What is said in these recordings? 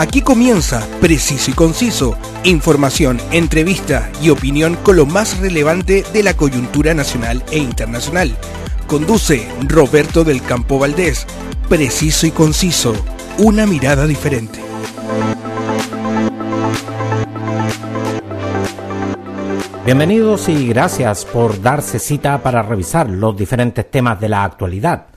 Aquí comienza Preciso y Conciso, información, entrevista y opinión con lo más relevante de la coyuntura nacional e internacional. Conduce Roberto del Campo Valdés. Preciso y Conciso, una mirada diferente. Bienvenidos y gracias por darse cita para revisar los diferentes temas de la actualidad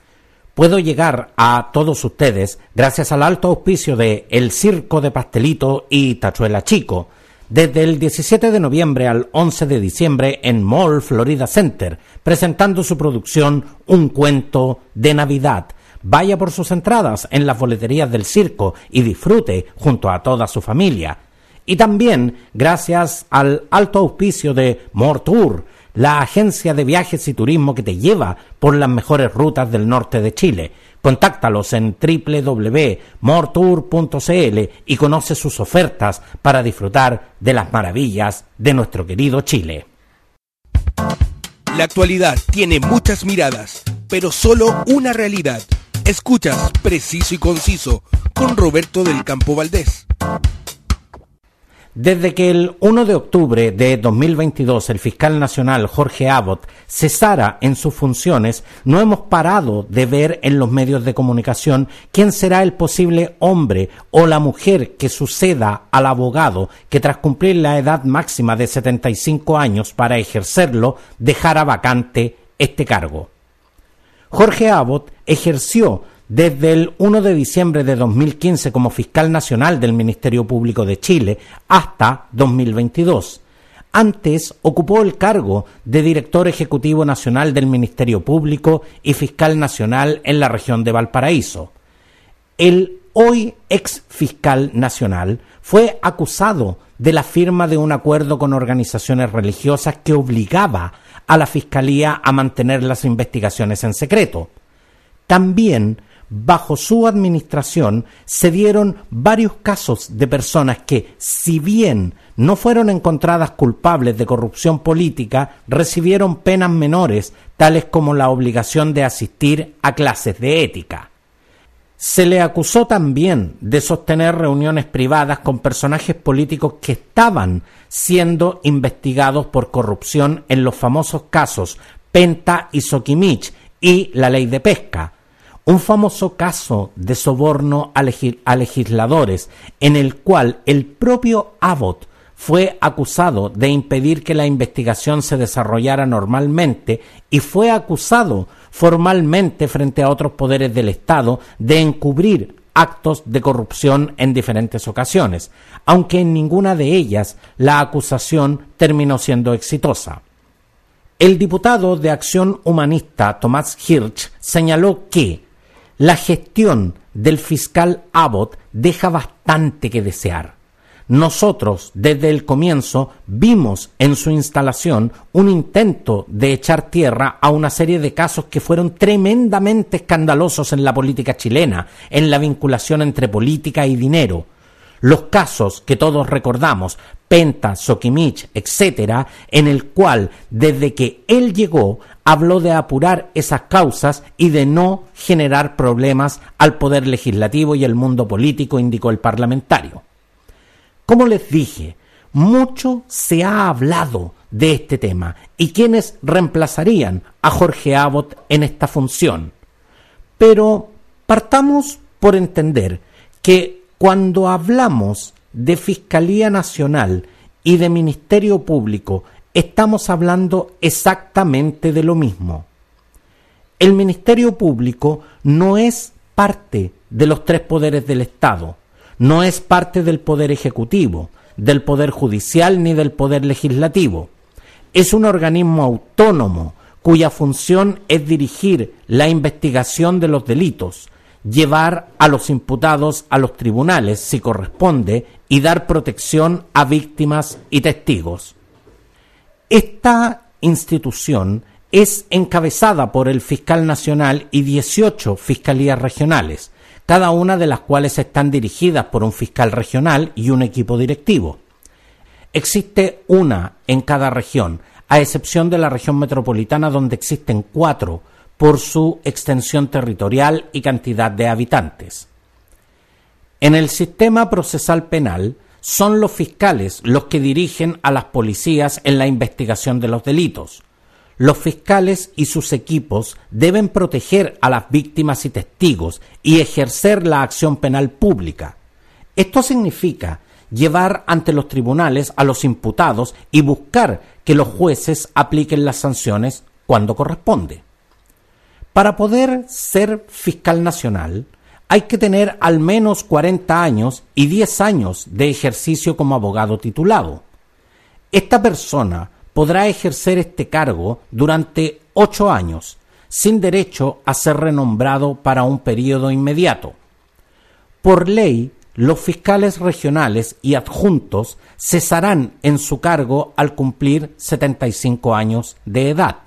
puedo llegar a todos ustedes gracias al alto auspicio de El Circo de Pastelito y Tachuela Chico, desde el 17 de noviembre al 11 de diciembre en Mall Florida Center, presentando su producción Un cuento de Navidad. Vaya por sus entradas en las boleterías del circo y disfrute junto a toda su familia. Y también gracias al alto auspicio de Mortour, la agencia de viajes y turismo que te lleva por las mejores rutas del norte de Chile. Contáctalos en www.mortour.cl y conoce sus ofertas para disfrutar de las maravillas de nuestro querido Chile. La actualidad tiene muchas miradas, pero solo una realidad. Escuchas Preciso y Conciso con Roberto del Campo Valdés. Desde que el 1 de octubre de 2022 el fiscal nacional Jorge Abbott cesara en sus funciones, no hemos parado de ver en los medios de comunicación quién será el posible hombre o la mujer que suceda al abogado que tras cumplir la edad máxima de 75 años para ejercerlo dejara vacante este cargo. Jorge Abbott ejerció desde el 1 de diciembre de 2015 como fiscal nacional del Ministerio Público de Chile hasta 2022. Antes ocupó el cargo de director ejecutivo nacional del Ministerio Público y fiscal nacional en la región de Valparaíso. El hoy ex fiscal nacional fue acusado de la firma de un acuerdo con organizaciones religiosas que obligaba a la Fiscalía a mantener las investigaciones en secreto. También bajo su administración se dieron varios casos de personas que, si bien no fueron encontradas culpables de corrupción política, recibieron penas menores, tales como la obligación de asistir a clases de ética. Se le acusó también de sostener reuniones privadas con personajes políticos que estaban siendo investigados por corrupción en los famosos casos Penta y Soquimich y la ley de pesca, un famoso caso de soborno a, legisladores en el cual el propio Abbott fue acusado de impedir que la investigación se desarrollara normalmente y fue acusado formalmente frente a otros poderes del Estado de encubrir actos de corrupción en diferentes ocasiones, aunque en ninguna de ellas la acusación terminó siendo exitosa. El diputado de Acción Humanista Tomás Hirsch señaló que la gestión del fiscal Abbott deja bastante que desear. Nosotros, desde el comienzo, vimos en su instalación un intento de echar tierra a una serie de casos que fueron tremendamente escandalosos en la política chilena, en la vinculación entre política y dinero. Los casos que todos recordamos, Penta, Sokimich, etcétera, en el cual, desde que él llegó, habló de apurar esas causas y de no generar problemas al poder legislativo y el mundo político, indicó el parlamentario. Como les dije, mucho se ha hablado de este tema y quienes reemplazarían a Jorge Abbott en esta función. Pero partamos por entender que cuando hablamos de Fiscalía Nacional y de Ministerio Público estamos hablando exactamente de lo mismo. El Ministerio Público no es parte de los tres poderes del Estado, no es parte del Poder Ejecutivo, del Poder Judicial ni del Poder Legislativo. Es un organismo autónomo cuya función es dirigir la investigación de los delitos, llevar a los imputados a los tribunales si corresponde y dar protección a víctimas y testigos. Esta institución es encabezada por el fiscal nacional y 18 fiscalías regionales, cada una de las cuales están dirigidas por un fiscal regional y un equipo directivo. Existe una en cada región, a excepción de la región metropolitana donde existen cuatro por su extensión territorial y cantidad de habitantes. En el sistema procesal penal son los fiscales los que dirigen a las policías en la investigación de los delitos. Los fiscales y sus equipos deben proteger a las víctimas y testigos y ejercer la acción penal pública. Esto significa llevar ante los tribunales a los imputados y buscar que los jueces apliquen las sanciones cuando corresponde. Para poder ser fiscal nacional, hay que tener al menos 40 años y 10 años de ejercicio como abogado titulado. Esta persona podrá ejercer este cargo durante 8 años, sin derecho a ser renombrado para un periodo inmediato. Por ley, los fiscales regionales y adjuntos cesarán en su cargo al cumplir 75 años de edad.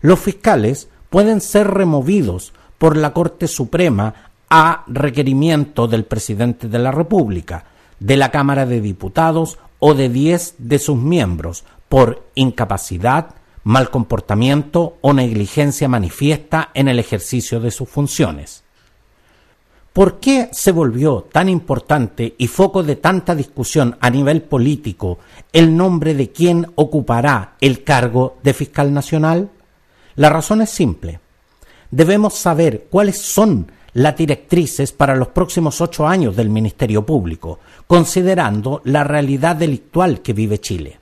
Los fiscales pueden ser removidos por la Corte Suprema a requerimiento del presidente de la República, de la Cámara de Diputados o de diez de sus miembros por incapacidad, mal comportamiento o negligencia manifiesta en el ejercicio de sus funciones. ¿Por qué se volvió tan importante y foco de tanta discusión a nivel político el nombre de quien ocupará el cargo de fiscal nacional? La razón es simple. Debemos saber cuáles son las directrices para los próximos ocho años del Ministerio Público, considerando la realidad delictual que vive Chile,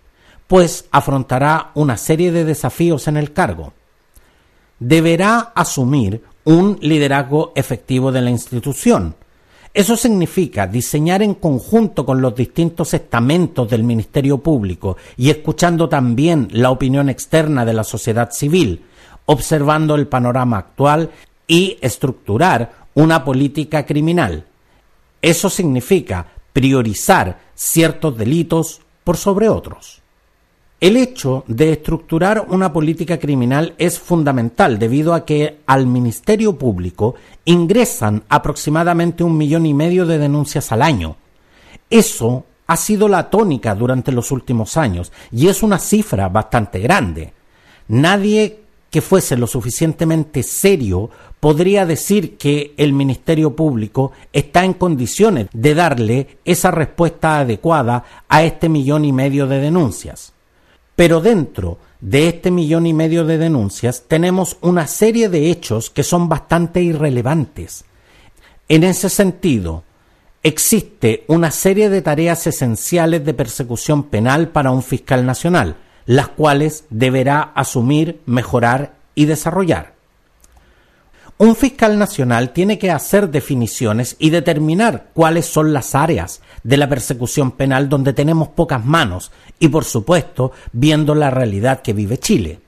pues afrontará una serie de desafíos en el cargo. Deberá asumir un liderazgo efectivo de la institución. Eso significa diseñar en conjunto con los distintos estamentos del Ministerio Público y escuchando también la opinión externa de la sociedad civil, observando el panorama actual y estructurar una política criminal. Eso significa priorizar ciertos delitos por sobre otros. El hecho de estructurar una política criminal es fundamental debido a que al Ministerio Público ingresan aproximadamente un millón y medio de denuncias al año. Eso ha sido la tónica durante los últimos años y es una cifra bastante grande. Nadie que fuese lo suficientemente serio podría decir que el Ministerio Público está en condiciones de darle esa respuesta adecuada a este millón y medio de denuncias. Pero dentro de este millón y medio de denuncias tenemos una serie de hechos que son bastante irrelevantes. En ese sentido, existe una serie de tareas esenciales de persecución penal para un fiscal nacional, las cuales deberá asumir, mejorar y desarrollar. Un fiscal nacional tiene que hacer definiciones y determinar cuáles son las áreas de la persecución penal donde tenemos pocas manos y, por supuesto, viendo la realidad que vive Chile.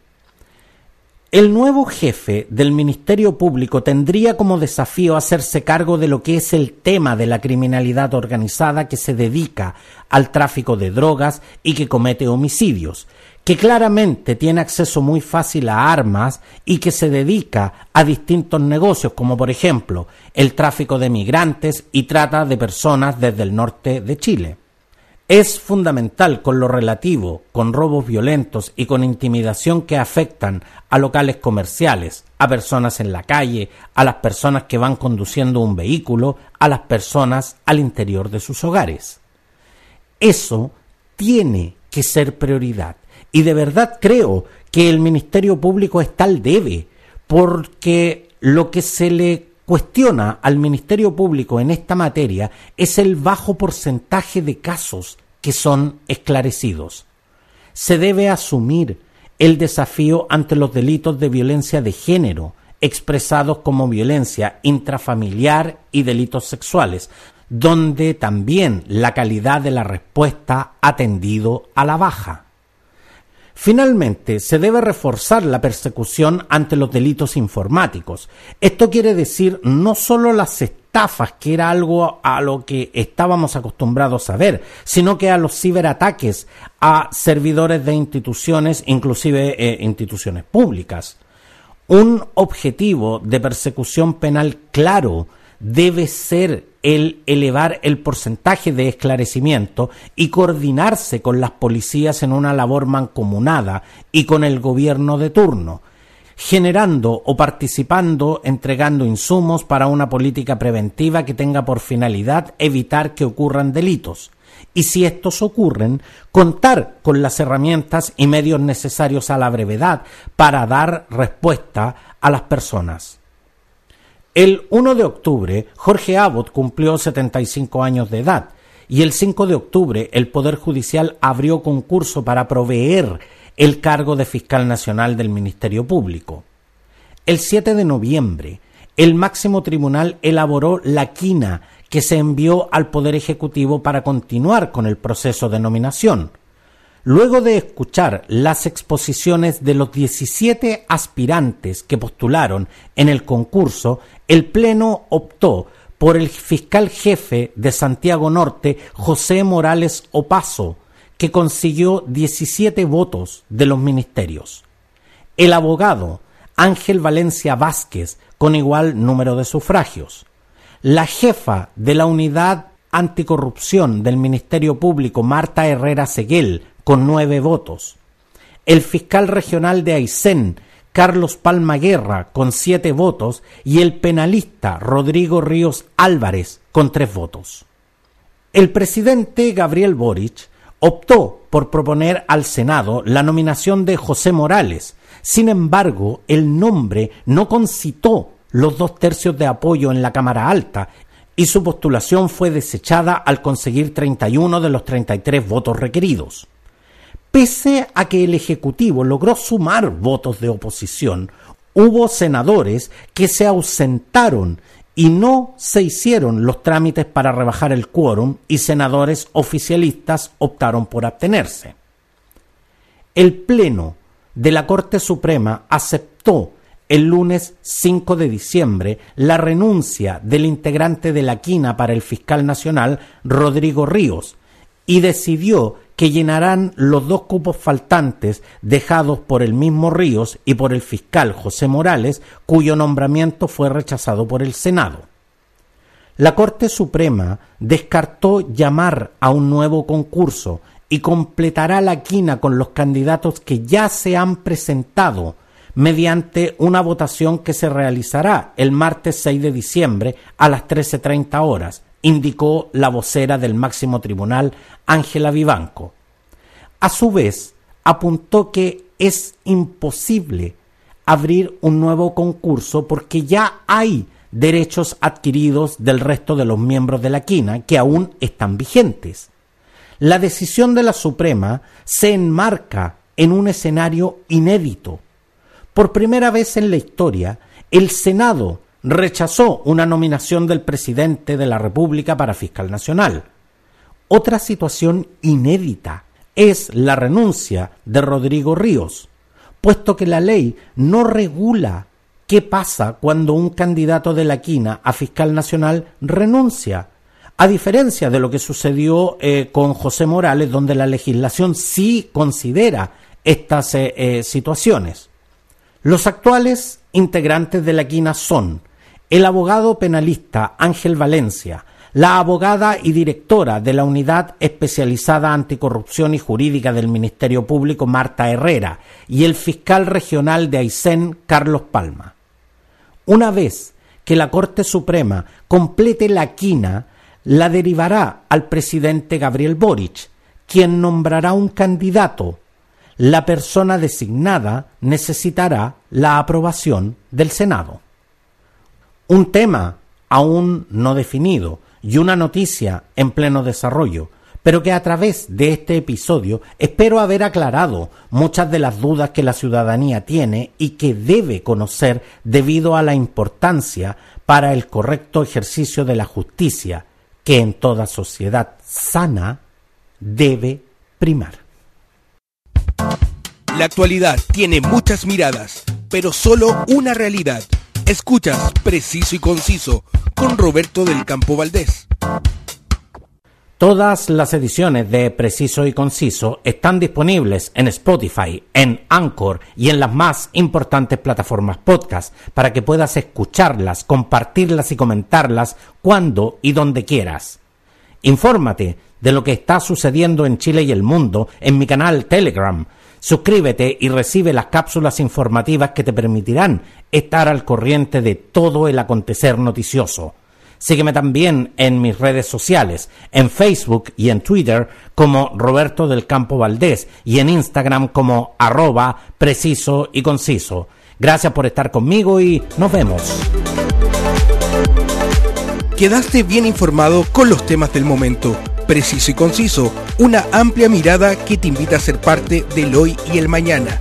El nuevo jefe del Ministerio Público tendría como desafío hacerse cargo de lo que es el tema de la criminalidad organizada que se dedica al tráfico de drogas y que comete homicidios, que claramente tiene acceso muy fácil a armas y que se dedica a distintos negocios, como por ejemplo el tráfico de migrantes y trata de personas desde el norte de Chile. Es fundamental con lo relativo, con robos violentos y con intimidación que afectan a locales comerciales, a personas en la calle, a las personas que van conduciendo un vehículo, a las personas al interior de sus hogares. Eso tiene que ser prioridad. Y de verdad creo que el Ministerio Público está al debe, porque lo que se le cuestiona al Ministerio Público en esta materia es el bajo porcentaje de casos que son esclarecidos. Se debe asumir el desafío ante los delitos de violencia de género, expresados como violencia intrafamiliar y delitos sexuales, donde también la calidad de la respuesta ha tendido a la baja. Finalmente, se debe reforzar la persecución ante los delitos informáticos. Esto quiere decir no solo las estafas, que era algo a lo que estábamos acostumbrados a ver, sino que a los ciberataques a servidores de instituciones, inclusive eh, instituciones públicas. Un objetivo de persecución penal claro debe ser el elevar el porcentaje de esclarecimiento y coordinarse con las policías en una labor mancomunada y con el gobierno de turno. generando o participando entregando insumos para una política preventiva que tenga por finalidad evitar que ocurran delitos. Y si estos ocurren, contar con las herramientas y medios necesarios a la brevedad para dar respuesta a las personas. El 1 de octubre, Jorge Abbott cumplió 75 años de edad y el 5 de octubre el Poder Judicial abrió concurso para proveer el cargo de fiscal nacional del Ministerio Público. El 7 de noviembre, el máximo tribunal elaboró la quina que se envió al Poder Ejecutivo para continuar con el proceso de nominación. Luego de escuchar las exposiciones de los 17 aspirantes que postularon en el concurso, el Pleno optó por el fiscal jefe de Santiago Norte, José Morales Opaso, que consiguió 17 votos de los ministerios. El abogado Ángel Valencia Vázquez, con igual número de sufragios. La jefa de la unidad anticorrupción del Ministerio Público, Marta Herrera Seguel, con nueve votos. El fiscal regional de Aysén, Carlos Palma Guerra, con siete votos, y el penalista Rodrigo Ríos Álvarez, con tres votos. El presidente Gabriel Boric optó por proponer al Senado la nominación de José Morales. Sin embargo, el nombre no concitó los dos tercios de apoyo en la Cámara Alta y su postulación fue desechada al conseguir 31 de los 33 votos requeridos. Pese a que el Ejecutivo logró sumar votos de oposición, hubo senadores que se ausentaron y no se hicieron los trámites para rebajar el quórum y senadores oficialistas optaron por abstenerse. El Pleno de la Corte Suprema aceptó el lunes 5 de diciembre la renuncia del integrante de la quina para el fiscal nacional Rodrigo Ríos y decidió que llenarán los dos cupos faltantes dejados por el mismo Ríos y por el fiscal José Morales, cuyo nombramiento fue rechazado por el Senado. La Corte Suprema descartó llamar a un nuevo concurso y completará la quina con los candidatos que ya se han presentado mediante una votación que se realizará el martes 6 de diciembre a las 13.30 horas indicó la vocera del máximo tribunal, Ángela Vivanco. A su vez, apuntó que es imposible abrir un nuevo concurso porque ya hay derechos adquiridos del resto de los miembros de la quina que aún están vigentes. La decisión de la Suprema se enmarca en un escenario inédito. Por primera vez en la historia, el Senado rechazó una nominación del presidente de la República para fiscal nacional. Otra situación inédita es la renuncia de Rodrigo Ríos, puesto que la ley no regula qué pasa cuando un candidato de la quina a fiscal nacional renuncia, a diferencia de lo que sucedió eh, con José Morales, donde la legislación sí considera estas eh, eh, situaciones. Los actuales integrantes de la quina son el abogado penalista Ángel Valencia, la abogada y directora de la Unidad Especializada Anticorrupción y Jurídica del Ministerio Público Marta Herrera y el fiscal regional de Aysén Carlos Palma. Una vez que la Corte Suprema complete la quina, la derivará al presidente Gabriel Boric, quien nombrará un candidato. La persona designada necesitará la aprobación del Senado un tema aún no definido y una noticia en pleno desarrollo, pero que a través de este episodio espero haber aclarado muchas de las dudas que la ciudadanía tiene y que debe conocer debido a la importancia para el correcto ejercicio de la justicia que en toda sociedad sana debe primar. La actualidad tiene muchas miradas, pero solo una realidad Escuchas Preciso y Conciso con Roberto del Campo Valdés. Todas las ediciones de Preciso y Conciso están disponibles en Spotify, en Anchor y en las más importantes plataformas podcast para que puedas escucharlas, compartirlas y comentarlas cuando y donde quieras. Infórmate de lo que está sucediendo en Chile y el mundo en mi canal Telegram Suscríbete y recibe las cápsulas informativas que te permitirán estar al corriente de todo el acontecer noticioso. Sígueme también en mis redes sociales, en Facebook y en Twitter como Roberto del Campo Valdés y en Instagram como arroba preciso y conciso. Gracias por estar conmigo y nos vemos. Quedaste bien informado con los temas del momento. Preciso y conciso, una amplia mirada que te invita a ser parte del hoy y el mañana.